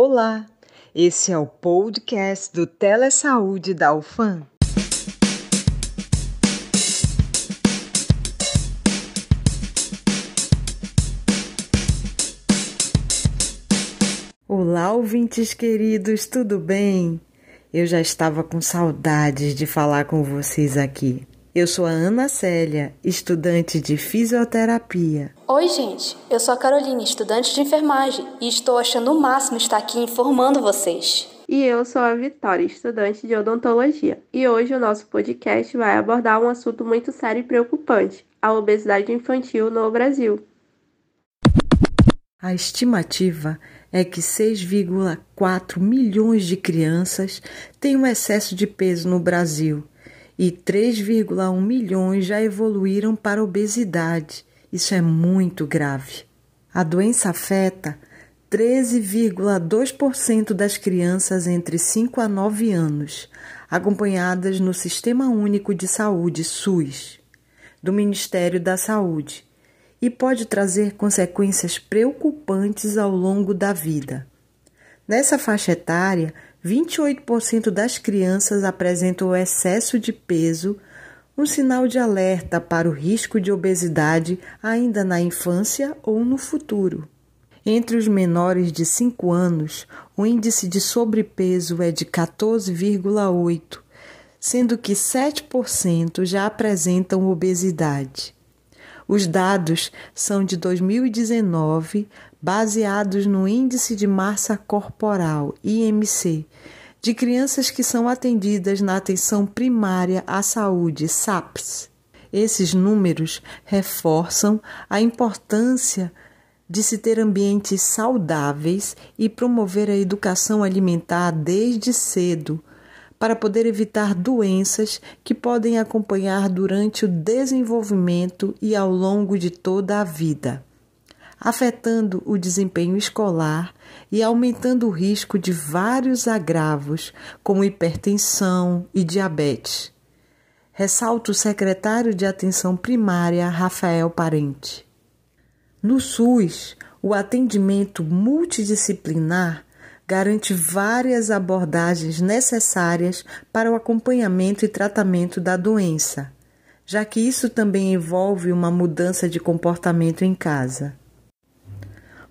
Olá, esse é o podcast do Telesaúde da UFAM. Olá, ouvintes queridos, tudo bem? Eu já estava com saudades de falar com vocês aqui. Eu sou a Ana Célia, estudante de fisioterapia. Oi, gente. Eu sou a Carolina, estudante de enfermagem, e estou achando o máximo estar aqui informando vocês. E eu sou a Vitória, estudante de odontologia. E hoje o nosso podcast vai abordar um assunto muito sério e preocupante: a obesidade infantil no Brasil. A estimativa é que 6,4 milhões de crianças têm um excesso de peso no Brasil e 3,1 milhões já evoluíram para obesidade. Isso é muito grave. A doença afeta 13,2% das crianças entre 5 a 9 anos, acompanhadas no Sistema Único de Saúde, SUS, do Ministério da Saúde, e pode trazer consequências preocupantes ao longo da vida. Nessa faixa etária, 28% das crianças apresentam excesso de peso, um sinal de alerta para o risco de obesidade ainda na infância ou no futuro. Entre os menores de 5 anos, o índice de sobrepeso é de 14,8, sendo que 7% já apresentam obesidade. Os dados são de 2019, baseados no Índice de Massa Corporal, IMC, de crianças que são atendidas na atenção primária à saúde, SAPS. Esses números reforçam a importância de se ter ambientes saudáveis e promover a educação alimentar desde cedo, para poder evitar doenças que podem acompanhar durante o desenvolvimento e ao longo de toda a vida afetando o desempenho escolar e aumentando o risco de vários agravos, como hipertensão e diabetes. Ressalta o secretário de Atenção Primária, Rafael Parente. No SUS, o atendimento multidisciplinar garante várias abordagens necessárias para o acompanhamento e tratamento da doença, já que isso também envolve uma mudança de comportamento em casa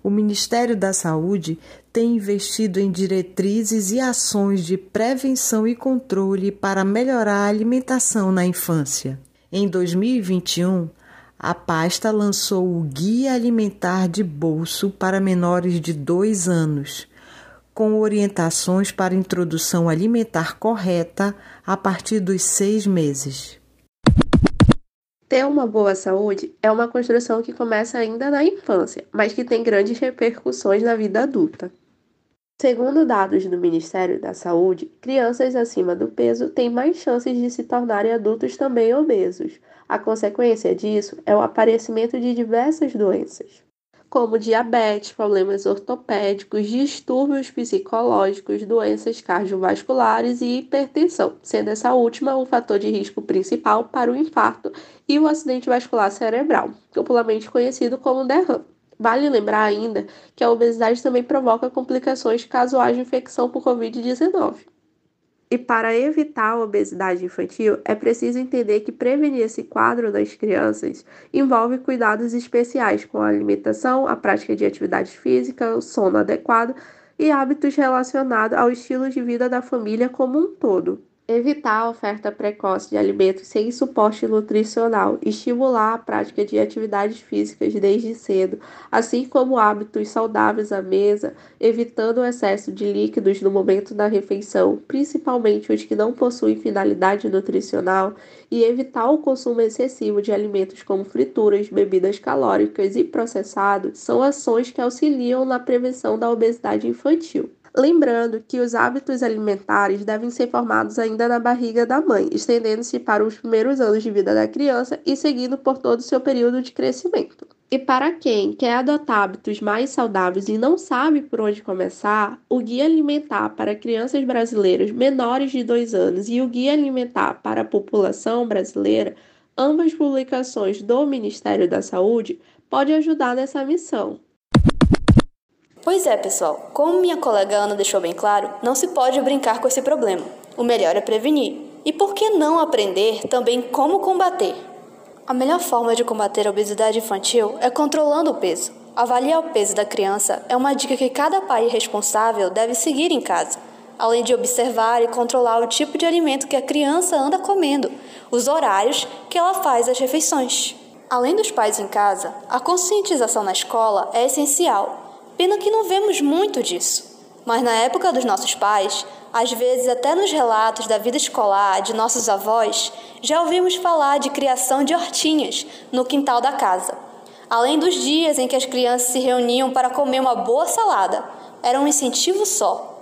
o Ministério da Saúde tem investido em diretrizes e ações de prevenção e controle para melhorar a alimentação na infância. Em 2021, a pasta lançou o Guia Alimentar de Bolso para menores de 2 anos, com orientações para introdução alimentar correta a partir dos seis meses. Ter uma boa saúde é uma construção que começa ainda na infância, mas que tem grandes repercussões na vida adulta. Segundo dados do Ministério da Saúde, crianças acima do peso têm mais chances de se tornarem adultos também obesos. A consequência disso é o aparecimento de diversas doenças como diabetes, problemas ortopédicos, distúrbios psicológicos, doenças cardiovasculares e hipertensão, sendo essa última o fator de risco principal para o infarto e o acidente vascular cerebral, popularmente conhecido como derrame. Vale lembrar ainda que a obesidade também provoca complicações caso haja infecção por Covid-19. E para evitar a obesidade infantil, é preciso entender que prevenir esse quadro nas crianças envolve cuidados especiais com a alimentação, a prática de atividade física, o sono adequado e hábitos relacionados ao estilo de vida da família como um todo evitar a oferta precoce de alimentos sem suporte nutricional, estimular a prática de atividades físicas desde cedo, assim como hábitos saudáveis à mesa, evitando o excesso de líquidos no momento da refeição, principalmente os que não possuem finalidade nutricional, e evitar o consumo excessivo de alimentos como frituras, bebidas calóricas e processados, são ações que auxiliam na prevenção da obesidade infantil. Lembrando que os hábitos alimentares devem ser formados ainda na barriga da mãe, estendendo-se para os primeiros anos de vida da criança e seguindo por todo o seu período de crescimento. E para quem quer adotar hábitos mais saudáveis e não sabe por onde começar, o Guia Alimentar para Crianças Brasileiras Menores de 2 anos e o Guia Alimentar para a População Brasileira, ambas publicações do Ministério da Saúde, podem ajudar nessa missão. Pois é, pessoal. Como minha colega Ana deixou bem claro, não se pode brincar com esse problema. O melhor é prevenir. E por que não aprender também como combater? A melhor forma de combater a obesidade infantil é controlando o peso. Avaliar o peso da criança é uma dica que cada pai responsável deve seguir em casa, além de observar e controlar o tipo de alimento que a criança anda comendo, os horários que ela faz as refeições. Além dos pais em casa, a conscientização na escola é essencial Pena que não vemos muito disso. Mas na época dos nossos pais, às vezes até nos relatos da vida escolar de nossos avós, já ouvimos falar de criação de hortinhas no quintal da casa. Além dos dias em que as crianças se reuniam para comer uma boa salada, era um incentivo só.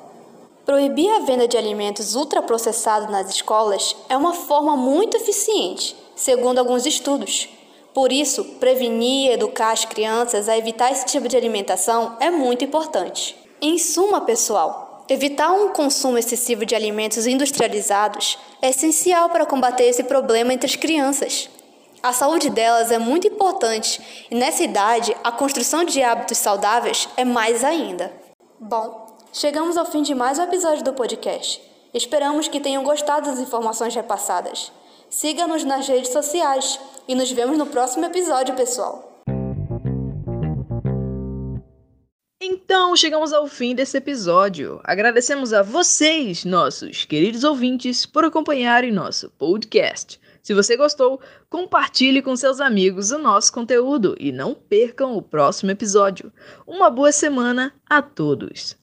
Proibir a venda de alimentos ultraprocessados nas escolas é uma forma muito eficiente, segundo alguns estudos. Por isso, prevenir e educar as crianças a evitar esse tipo de alimentação é muito importante. Em suma, pessoal, evitar um consumo excessivo de alimentos industrializados é essencial para combater esse problema entre as crianças. A saúde delas é muito importante e nessa idade a construção de hábitos saudáveis é mais ainda. Bom, chegamos ao fim de mais um episódio do podcast. Esperamos que tenham gostado das informações repassadas. Siga-nos nas redes sociais e nos vemos no próximo episódio, pessoal. Então, chegamos ao fim desse episódio. Agradecemos a vocês, nossos queridos ouvintes, por acompanharem nosso podcast. Se você gostou, compartilhe com seus amigos o nosso conteúdo e não percam o próximo episódio. Uma boa semana a todos!